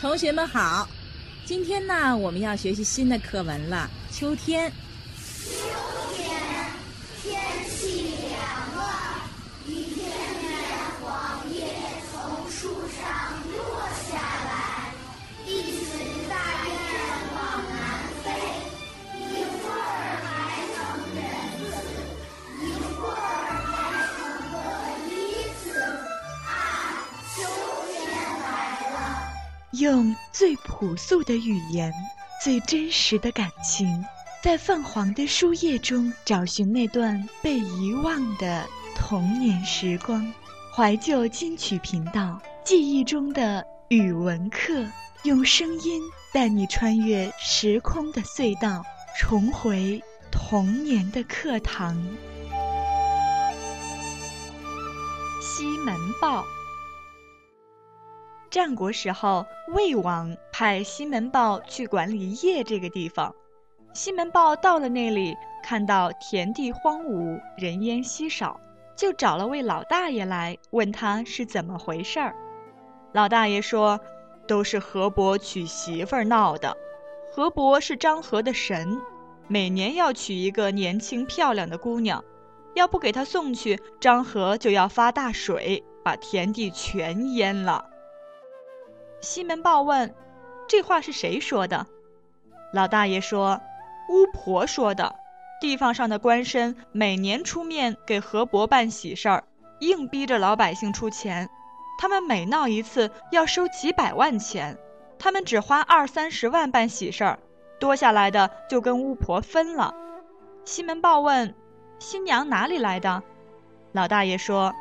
同学们好，今天呢，我们要学习新的课文了。秋天，用最朴素的语言，最真实的感情，在泛黄的书页中找寻那段被遗忘的童年时光。怀旧金曲频道，记忆中的语文课，用声音带你穿越时空的隧道，重回童年的课堂。西门豹。战国时候，魏王派西门豹去管理邺这个地方。西门豹到了那里，看到田地荒芜，人烟稀少，就找了位老大爷来，问他是怎么回事儿。老大爷说：“都是河伯娶媳妇儿闹的。河伯是张合的神，每年要娶一个年轻漂亮的姑娘，要不给他送去，张合就要发大水，把田地全淹了。”西门豹问：“这话是谁说的？”老大爷说：“巫婆说的。地方上的官绅每年出面给河伯办喜事儿，硬逼着老百姓出钱。他们每闹一次要收几百万钱，他们只花二三十万办喜事儿，多下来的就跟巫婆分了。”西门豹问：“新娘哪里来的？”老大爷说：“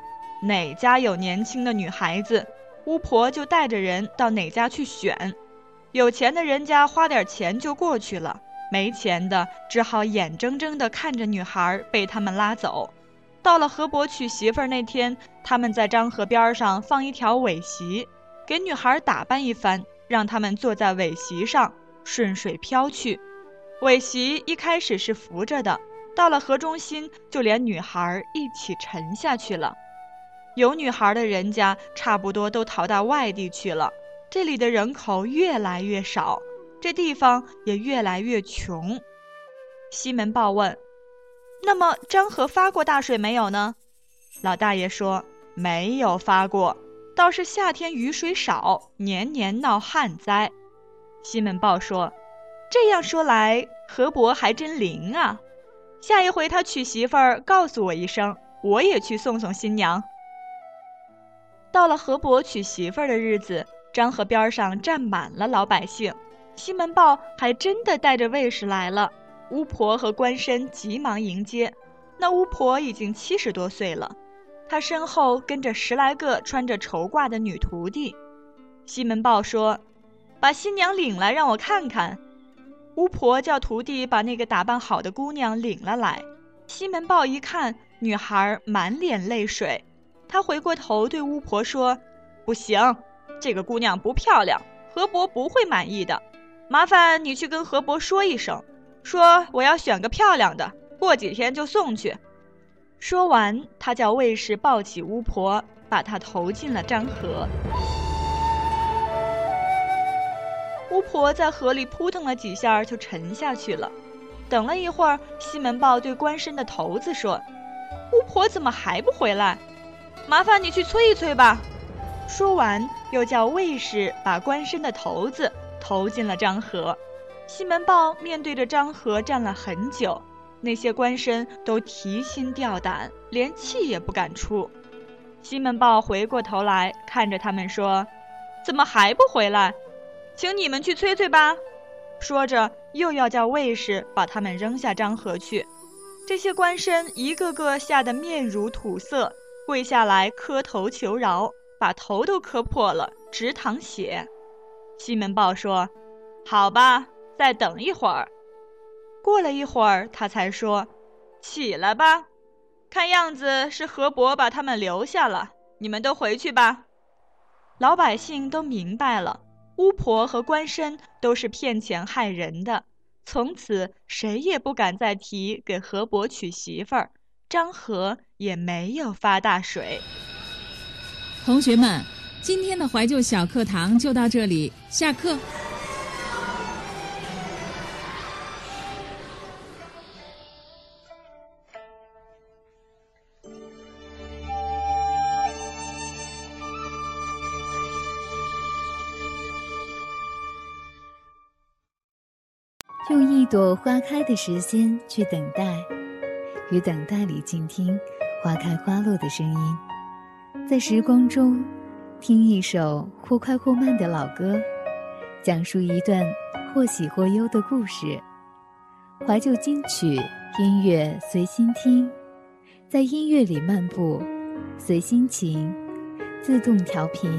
哪家有年轻的女孩子？”巫婆就带着人到哪家去选，有钱的人家花点钱就过去了，没钱的只好眼睁睁地看着女孩被他们拉走。到了河伯娶媳妇儿那天，他们在漳河边上放一条苇席，给女孩打扮一番，让他们坐在苇席上顺水漂去。苇席一开始是浮着的，到了河中心，就连女孩一起沉下去了。有女孩的人家，差不多都逃到外地去了。这里的人口越来越少，这地方也越来越穷。西门豹问：“那么漳河发过大水没有呢？”老大爷说：“没有发过，倒是夏天雨水少，年年闹旱灾。”西门豹说：“这样说来，河伯还真灵啊！下一回他娶媳妇儿，告诉我一声，我也去送送新娘。”到了河伯娶媳妇儿的日子，漳河边上站满了老百姓。西门豹还真的带着卫士来了，巫婆和官绅急忙迎接。那巫婆已经七十多岁了，她身后跟着十来个穿着绸褂的女徒弟。西门豹说：“把新娘领来，让我看看。”巫婆叫徒弟把那个打扮好的姑娘领了来。西门豹一看，女孩满脸泪水。他回过头对巫婆说：“不行，这个姑娘不漂亮，河伯不会满意的。麻烦你去跟河伯说一声，说我要选个漂亮的，过几天就送去。”说完，他叫卫士抱起巫婆，把她投进了漳河。巫婆在河里扑腾了几下，就沉下去了。等了一会儿，西门豹对官绅的头子说：“巫婆怎么还不回来？”麻烦你去催一催吧。说完，又叫卫士把官绅的头子投进了漳河。西门豹面对着漳河站了很久，那些官绅都提心吊胆，连气也不敢出。西门豹回过头来看着他们说：“怎么还不回来？请你们去催催吧。”说着，又要叫卫士把他们扔下漳河去。这些官绅一个个吓得面如土色。跪下来磕头求饶，把头都磕破了，直淌血。西门豹说：“好吧，再等一会儿。”过了一会儿，他才说：“起来吧，看样子是河伯把他们留下了。你们都回去吧。”老百姓都明白了，巫婆和官绅都是骗钱害人的，从此谁也不敢再提给河伯娶媳妇儿。漳河也没有发大水。同学们，今天的怀旧小课堂就到这里，下课。用一朵花开的时间去等待，与等待里静听花开花落的声音，在时光中听一首或快或慢的老歌，讲述一段或喜或忧的故事。怀旧金曲音乐随心听，在音乐里漫步，随心情，自动调频。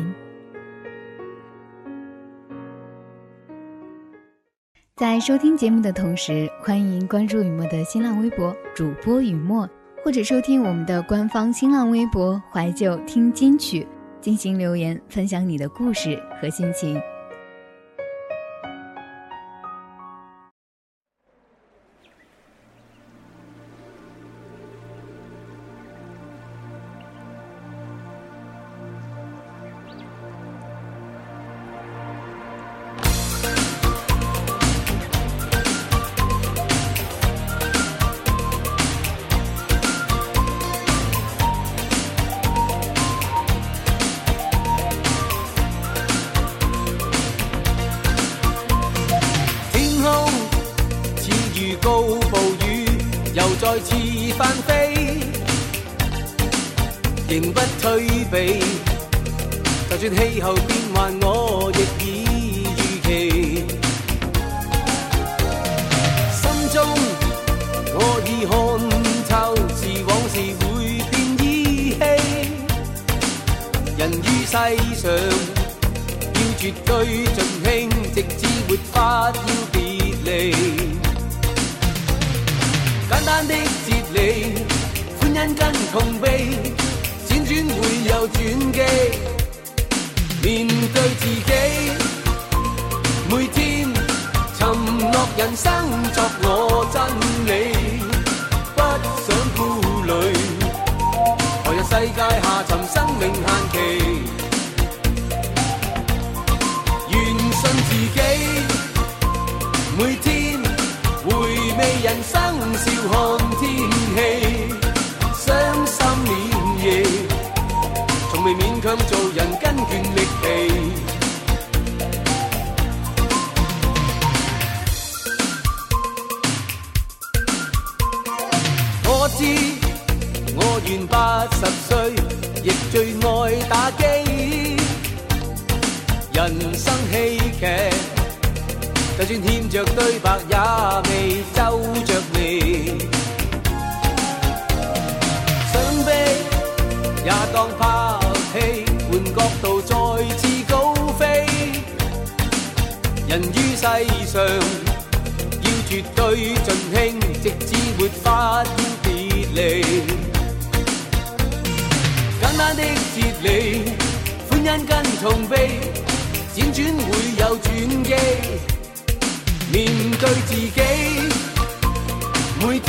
在收听节目的同时，欢迎关注雨墨的新浪微博主播雨墨，或者收听我们的官方新浪微博“怀旧听金曲”，进行留言分享你的故事和心情。人于世上要绝对尽兴，直至没法要别离。简单的哲理，欢欣跟痛悲，辗转会有转机。面对自己，每天沉落人生作我真理，界下沉生命限期，愿信自己，每天回味。人生笑看天气，八十岁，亦最爱打机，人生戏剧。就算欠着对白，也未皱着眉。想飞也当拍戏，换角度再次高飞。人于世上要绝对尽兴，直至没法要别离。简单的哲理，欢欣跟痛悲，辗转会有转机。面对自己，每天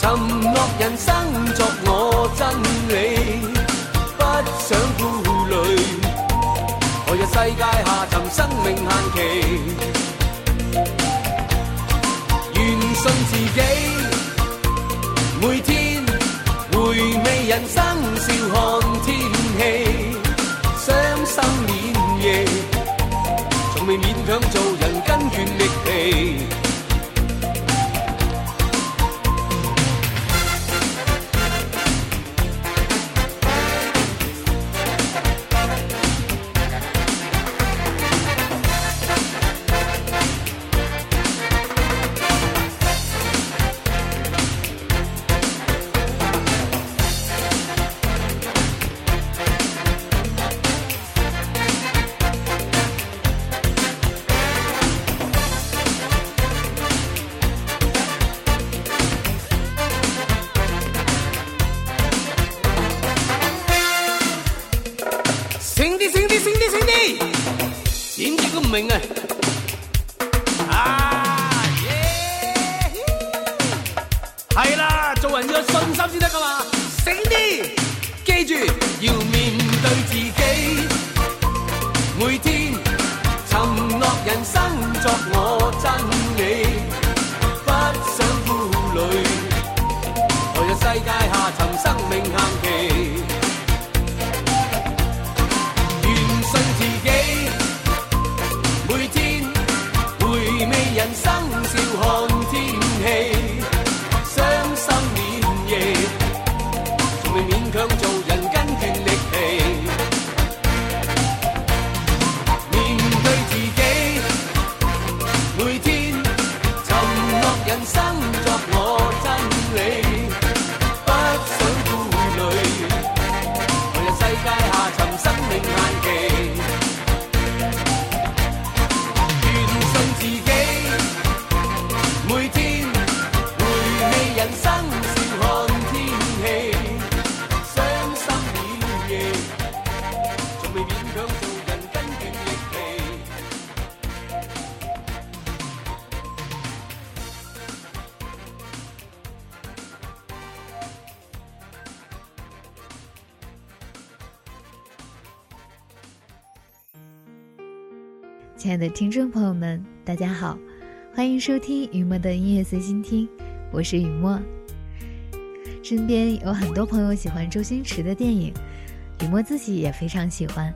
沉落人生作我真理，不想顾虑，何日世界下沉生命限期，愿信自己，每天回味人生笑看天气，伤心连夜，从未勉强做住，要面对自己，每天沉默人生作我。亲爱的听众朋友们，大家好，欢迎收听雨墨的音乐随心听，我是雨墨。身边有很多朋友喜欢周星驰的电影，雨墨自己也非常喜欢。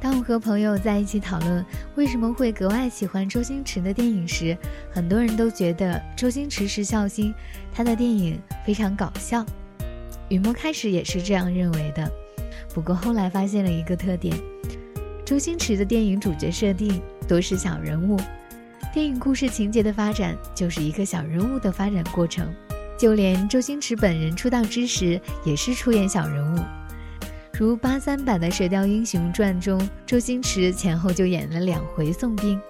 当我和朋友在一起讨论为什么会格外喜欢周星驰的电影时，很多人都觉得周星驰是笑星，他的电影非常搞笑。雨墨开始也是这样认为的，不过后来发现了一个特点。周星驰的电影主角设定都是小人物，电影故事情节的发展就是一个小人物的发展过程。就连周星驰本人出道之时也是出演小人物，如八三版的《射雕英雄传》中，周星驰前后就演了两回宋兵。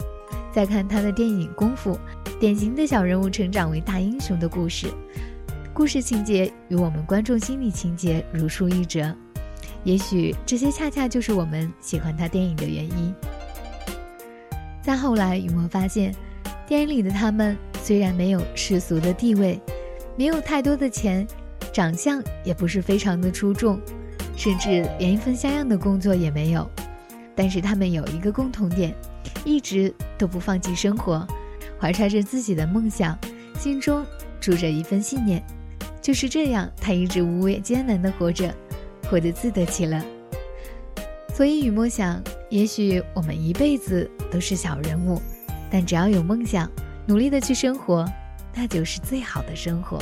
再看他的电影《功夫》，典型的小人物成长为大英雄的故事，故事情节与我们观众心理情节如出一辙。也许这些恰恰就是我们喜欢他电影的原因。再后来，雨墨发现，电影里的他们虽然没有世俗的地位，没有太多的钱，长相也不是非常的出众，甚至连一份像样的工作也没有，但是他们有一个共同点，一直都不放弃生活，怀揣着自己的梦想，心中住着一份信念。就是这样，他一直无畏艰难的活着。活得自得其乐，所以雨墨想，也许我们一辈子都是小人物，但只要有梦想，努力的去生活，那就是最好的生活。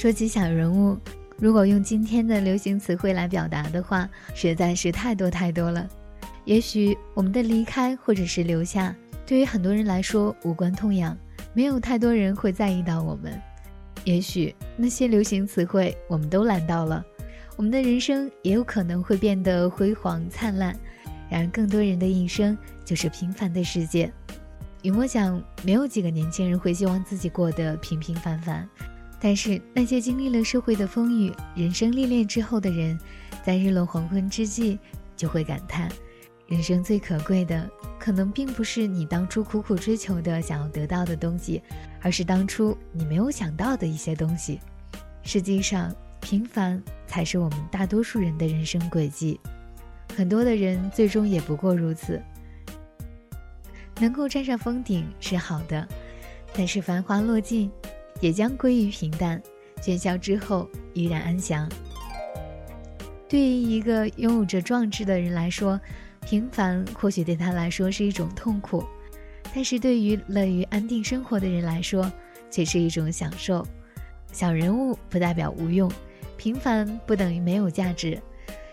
说起小人物，如果用今天的流行词汇来表达的话，实在是太多太多了。也许我们的离开或者是留下，对于很多人来说无关痛痒，没有太多人会在意到我们。也许那些流行词汇我们都懒到了，我们的人生也有可能会变得辉煌灿烂。然而，更多人的一生就是平凡的世界。雨墨想，没有几个年轻人会希望自己过得平平凡凡。但是，那些经历了社会的风雨、人生历练之后的人，在日落黄昏之际，就会感叹：人生最可贵的，可能并不是你当初苦苦追求的、想要得到的东西，而是当初你没有想到的一些东西。实际上，平凡才是我们大多数人的人生轨迹。很多的人最终也不过如此。能够站上峰顶是好的，但是繁华落尽，也将归于平淡。喧嚣之后，依然安详。对于一个拥有着壮志的人来说，平凡或许对他来说是一种痛苦；但是对于乐于安定生活的人来说，却是一种享受。小人物不代表无用，平凡不等于没有价值。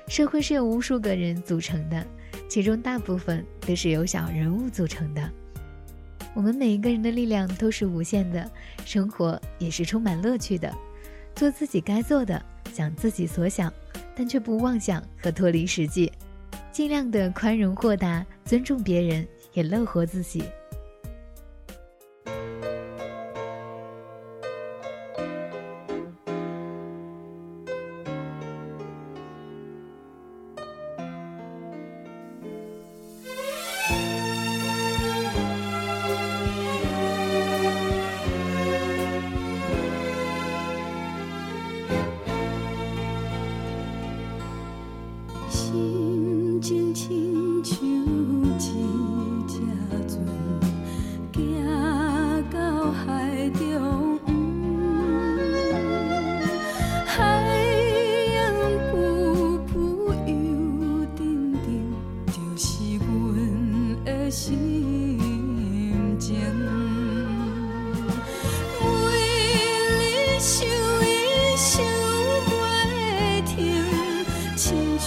社会是由无数个人组成的，其中大部分都是由小人物组成的。我们每一个人的力量都是无限的，生活也是充满乐趣的。做自己该做的，想自己所想，但却不妄想和脱离实际，尽量的宽容豁达，尊重别人，也乐活自己。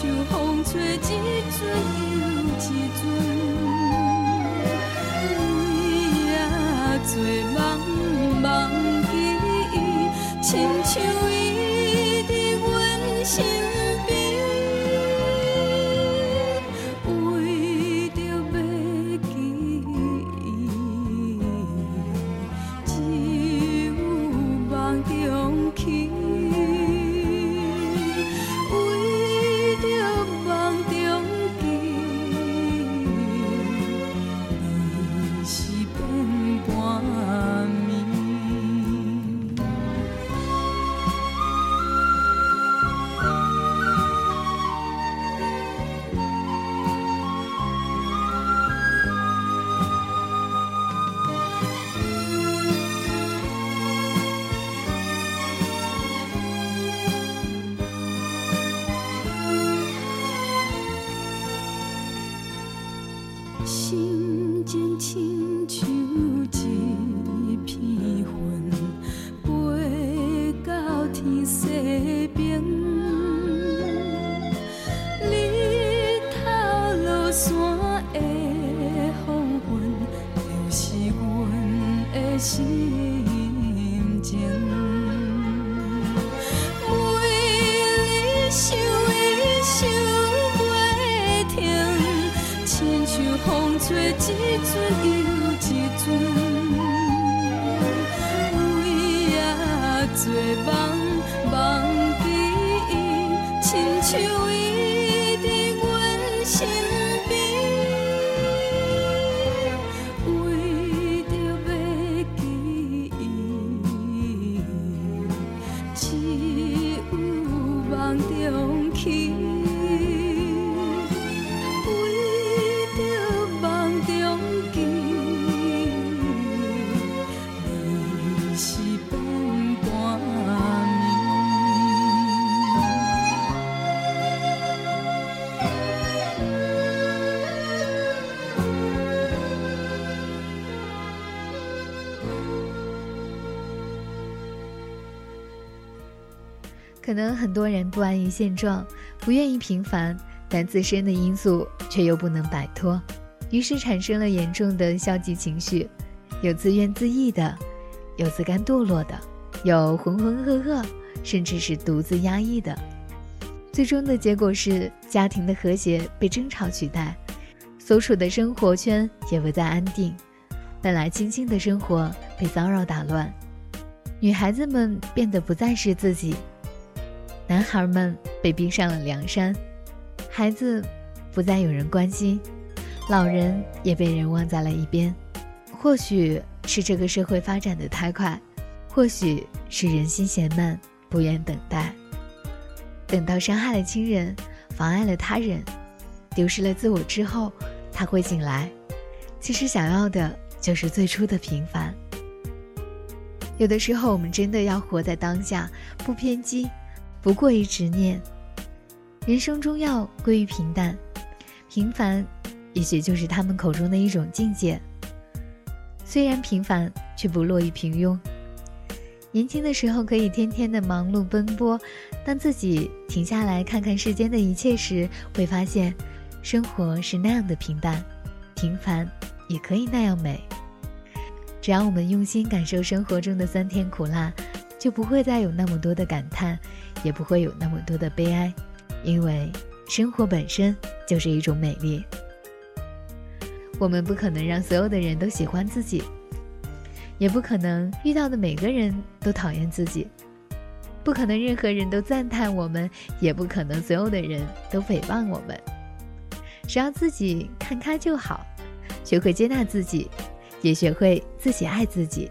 秋风吹一阵又一阵，为许多梦，梦记忆，亲像。梦中去可能很多人不安于现状，不愿意平凡，但自身的因素却又不能摆脱，于是产生了严重的消极情绪，有自怨自艾的，有自甘堕落的，有浑浑噩噩，甚至是独自压抑的。最终的结果是，家庭的和谐被争吵取代，所处的生活圈也不再安定，本来清静的生活被骚扰打乱，女孩子们变得不再是自己。男孩们被逼上了梁山，孩子不再有人关心，老人也被人忘在了一边。或许是这个社会发展的太快，或许是人心闲慢，不愿等待。等到伤害了亲人，妨碍了他人，丢失了自我之后，他会醒来。其实想要的就是最初的平凡。有的时候，我们真的要活在当下，不偏激。不过于执念，人生中要归于平淡，平凡，也许就是他们口中的一种境界。虽然平凡，却不落于平庸。年轻的时候可以天天的忙碌奔波，当自己停下来看看世间的一切时，会发现，生活是那样的平淡，平凡也可以那样美。只要我们用心感受生活中的酸甜苦辣。就不会再有那么多的感叹，也不会有那么多的悲哀，因为生活本身就是一种美丽。我们不可能让所有的人都喜欢自己，也不可能遇到的每个人都讨厌自己，不可能任何人都赞叹我们，也不可能所有的人都诽谤我们。只要自己看开就好，学会接纳自己，也学会自己爱自己。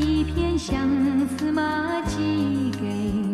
一片相思麻寄给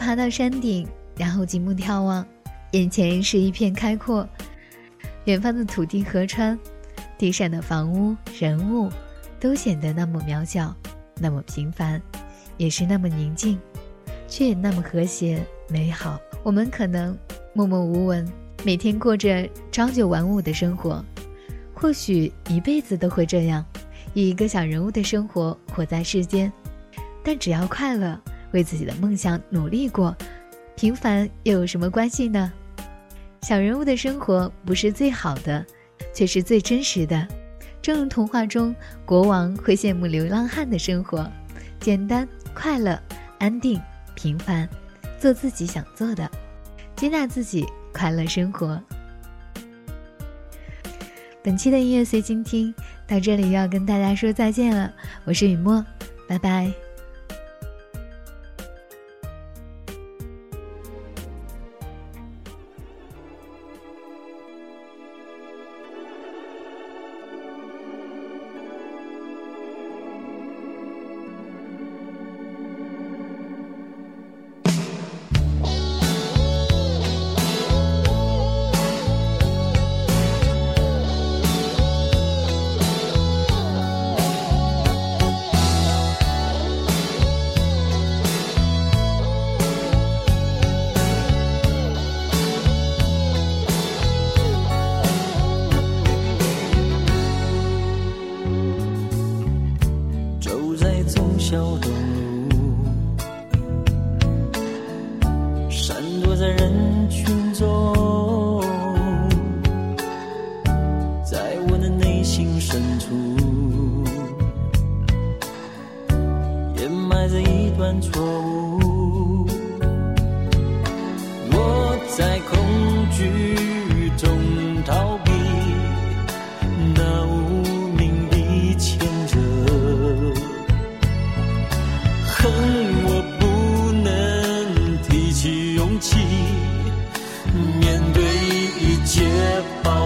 爬到山顶，然后极目眺望，眼前是一片开阔，远方的土地、河川，地上的房屋、人物，都显得那么渺小，那么平凡，也是那么宁静，却也那么和谐美好。我们可能默默无闻，每天过着朝九晚五的生活，或许一辈子都会这样，以一个小人物的生活活在世间。但只要快乐，为自己的梦想努力过，平凡又有什么关系呢？小人物的生活不是最好的，却是最真实的。正如童话中国王会羡慕流浪汉的生活，简单、快乐、安定、平凡。做自己想做的，接纳自己，快乐生活。本期的音乐随心听到这里要跟大家说再见了，我是雨墨，拜拜。切报